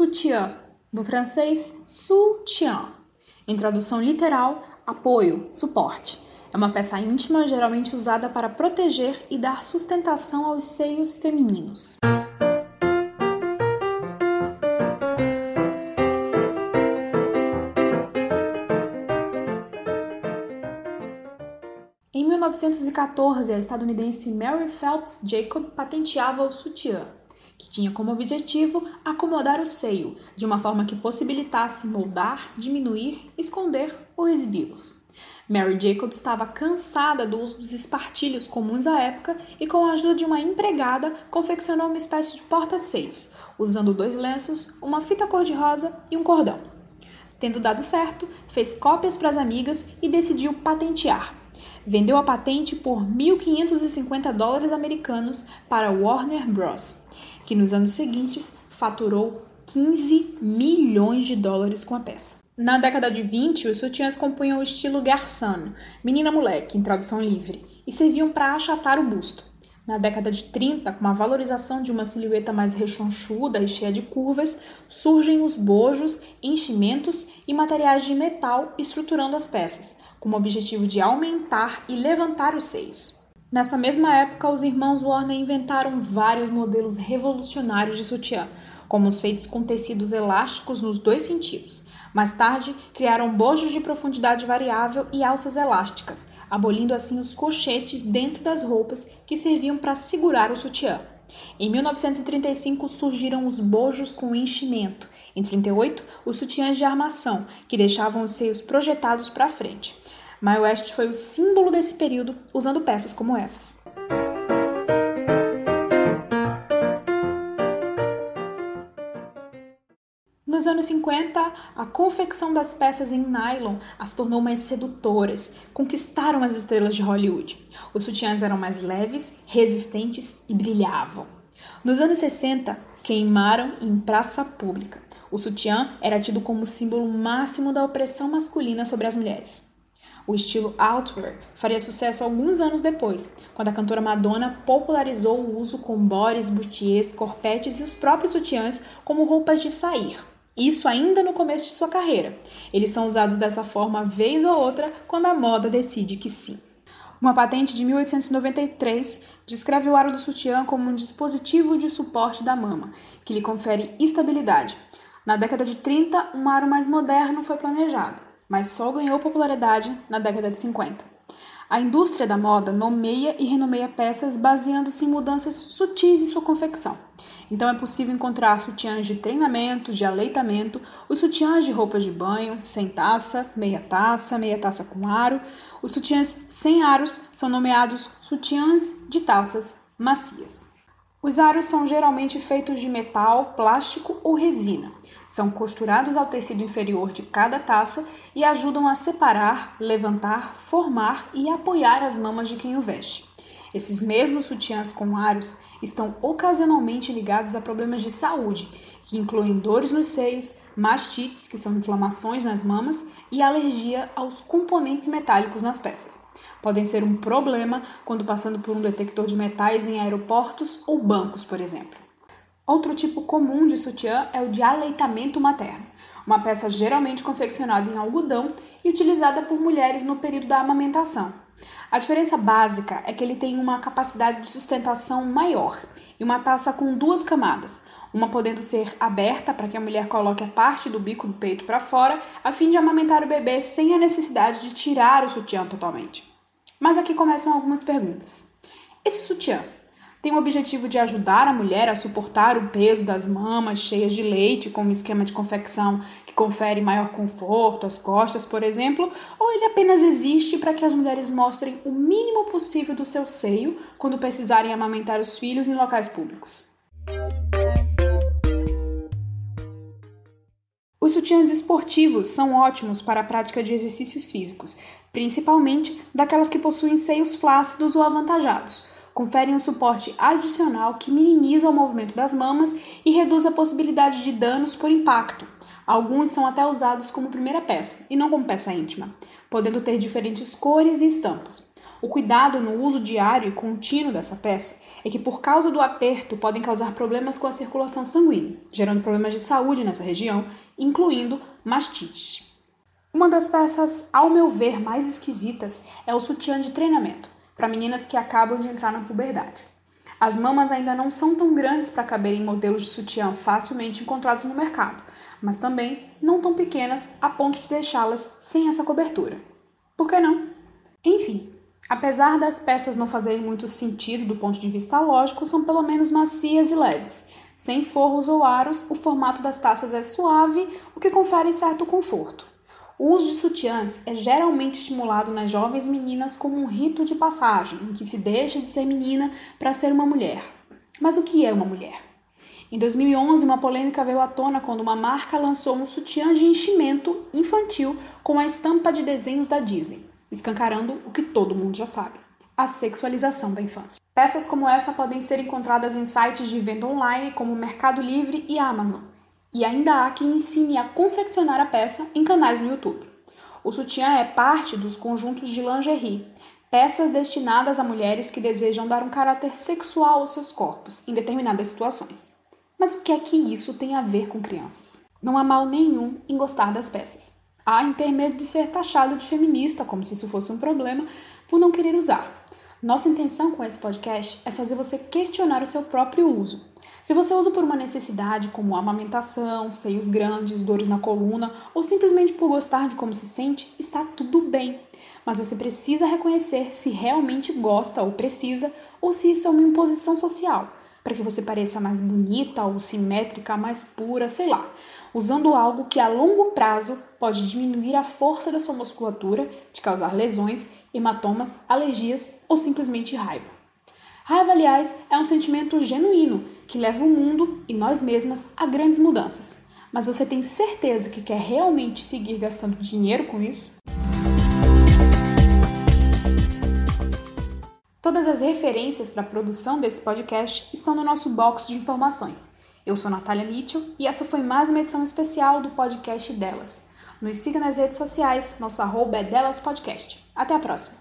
Soutien, do francês soutien. Em tradução literal, apoio, suporte. É uma peça íntima geralmente usada para proteger e dar sustentação aos seios femininos. Em 1914, a estadunidense Mary Phelps Jacob patenteava o sutiã, que tinha como objetivo acomodar o seio de uma forma que possibilitasse moldar, diminuir, esconder ou exibi-los. Mary Jacob estava cansada do uso dos espartilhos comuns à época e, com a ajuda de uma empregada, confeccionou uma espécie de porta-seios, usando dois lenços, uma fita cor-de-rosa e um cordão. Tendo dado certo, fez cópias para as amigas e decidiu patentear, vendeu a patente por 1.550 dólares americanos para Warner Bros., que nos anos seguintes faturou 15 milhões de dólares com a peça. Na década de 20, os sutiãs compunham o estilo garçon, menina-moleque, em tradução livre, e serviam para achatar o busto. Na década de 30, com a valorização de uma silhueta mais rechonchuda e cheia de curvas, surgem os bojos, enchimentos e materiais de metal estruturando as peças, com o objetivo de aumentar e levantar os seios. Nessa mesma época, os irmãos Warner inventaram vários modelos revolucionários de sutiã, como os feitos com tecidos elásticos nos dois sentidos. Mais tarde, criaram bojos de profundidade variável e alças elásticas, abolindo assim os colchetes dentro das roupas que serviam para segurar o sutiã. Em 1935 surgiram os bojos com enchimento. Em 38, os sutiãs de armação, que deixavam os seios projetados para frente. Mae West foi o símbolo desse período, usando peças como essas. Nos anos 50, a confecção das peças em nylon as tornou mais sedutoras, conquistaram as estrelas de Hollywood. Os sutiãs eram mais leves, resistentes e brilhavam. Nos anos 60, queimaram em praça pública. O sutiã era tido como símbolo máximo da opressão masculina sobre as mulheres. O estilo outwear faria sucesso alguns anos depois, quando a cantora Madonna popularizou o uso com bores, butiers, corpetes e os próprios sutiãs como roupas de sair. Isso ainda no começo de sua carreira. Eles são usados dessa forma vez ou outra quando a moda decide que sim. Uma patente de 1893 descreve o aro do sutiã como um dispositivo de suporte da mama, que lhe confere estabilidade. Na década de 30, um aro mais moderno foi planejado, mas só ganhou popularidade na década de 50. A indústria da moda nomeia e renomeia peças baseando-se em mudanças sutis em sua confecção. Então é possível encontrar sutiãs de treinamento, de aleitamento, os sutiãs de roupa de banho, sem taça, meia taça, meia taça com aro. Os sutiãs sem aros são nomeados sutiãs de taças macias. Os aros são geralmente feitos de metal, plástico ou resina. São costurados ao tecido inferior de cada taça e ajudam a separar, levantar, formar e apoiar as mamas de quem o veste. Esses mesmos sutiãs com aros estão ocasionalmente ligados a problemas de saúde, que incluem dores nos seios, mastites, que são inflamações nas mamas, e alergia aos componentes metálicos nas peças. Podem ser um problema quando passando por um detector de metais em aeroportos ou bancos, por exemplo. Outro tipo comum de sutiã é o de aleitamento materno, uma peça geralmente confeccionada em algodão e utilizada por mulheres no período da amamentação. A diferença básica é que ele tem uma capacidade de sustentação maior e uma taça com duas camadas, uma podendo ser aberta para que a mulher coloque a parte do bico do peito para fora, a fim de amamentar o bebê sem a necessidade de tirar o sutiã totalmente. Mas aqui começam algumas perguntas. Esse sutiã tem o objetivo de ajudar a mulher a suportar o peso das mamas cheias de leite, com um esquema de confecção que confere maior conforto às costas, por exemplo, ou ele apenas existe para que as mulheres mostrem o mínimo possível do seu seio quando precisarem amamentar os filhos em locais públicos. Os sutiãs esportivos são ótimos para a prática de exercícios físicos, principalmente daquelas que possuem seios flácidos ou avantajados conferem um suporte adicional que minimiza o movimento das mamas e reduz a possibilidade de danos por impacto. Alguns são até usados como primeira peça e não como peça íntima, podendo ter diferentes cores e estampas. O cuidado no uso diário e contínuo dessa peça é que, por causa do aperto, podem causar problemas com a circulação sanguínea, gerando problemas de saúde nessa região, incluindo mastite. Uma das peças, ao meu ver, mais esquisitas é o sutiã de treinamento, para meninas que acabam de entrar na puberdade. As mamas ainda não são tão grandes para caber em modelos de sutiã facilmente encontrados no mercado, mas também não tão pequenas a ponto de deixá-las sem essa cobertura. Por que não? Enfim, Apesar das peças não fazerem muito sentido do ponto de vista lógico, são pelo menos macias e leves. Sem forros ou aros, o formato das taças é suave, o que confere certo conforto. O uso de sutiãs é geralmente estimulado nas jovens meninas como um rito de passagem, em que se deixa de ser menina para ser uma mulher. Mas o que é uma mulher? Em 2011, uma polêmica veio à tona quando uma marca lançou um sutiã de enchimento infantil com a estampa de desenhos da Disney escancarando o que todo mundo já sabe: a sexualização da infância. Peças como essa podem ser encontradas em sites de venda online como Mercado Livre e Amazon, e ainda há quem ensine a confeccionar a peça em canais no YouTube. O sutiã é parte dos conjuntos de lingerie, peças destinadas a mulheres que desejam dar um caráter sexual aos seus corpos em determinadas situações. Mas o que é que isso tem a ver com crianças? Não há mal nenhum em gostar das peças há em ter medo de ser taxado de feminista, como se isso fosse um problema, por não querer usar. Nossa intenção com esse podcast é fazer você questionar o seu próprio uso. Se você usa por uma necessidade, como amamentação, seios grandes, dores na coluna, ou simplesmente por gostar de como se sente, está tudo bem. Mas você precisa reconhecer se realmente gosta ou precisa, ou se isso é uma imposição social para que você pareça mais bonita ou simétrica, mais pura, sei lá, usando algo que a longo prazo pode diminuir a força da sua musculatura, te causar lesões, hematomas, alergias ou simplesmente raiva. Raiva, aliás, é um sentimento genuíno que leva o mundo e nós mesmas a grandes mudanças. Mas você tem certeza que quer realmente seguir gastando dinheiro com isso? Todas as referências para a produção desse podcast estão no nosso box de informações. Eu sou Natália Mitchell e essa foi mais uma edição especial do podcast Delas. Nos siga nas redes sociais, nosso arroba é Delas Podcast. Até a próxima!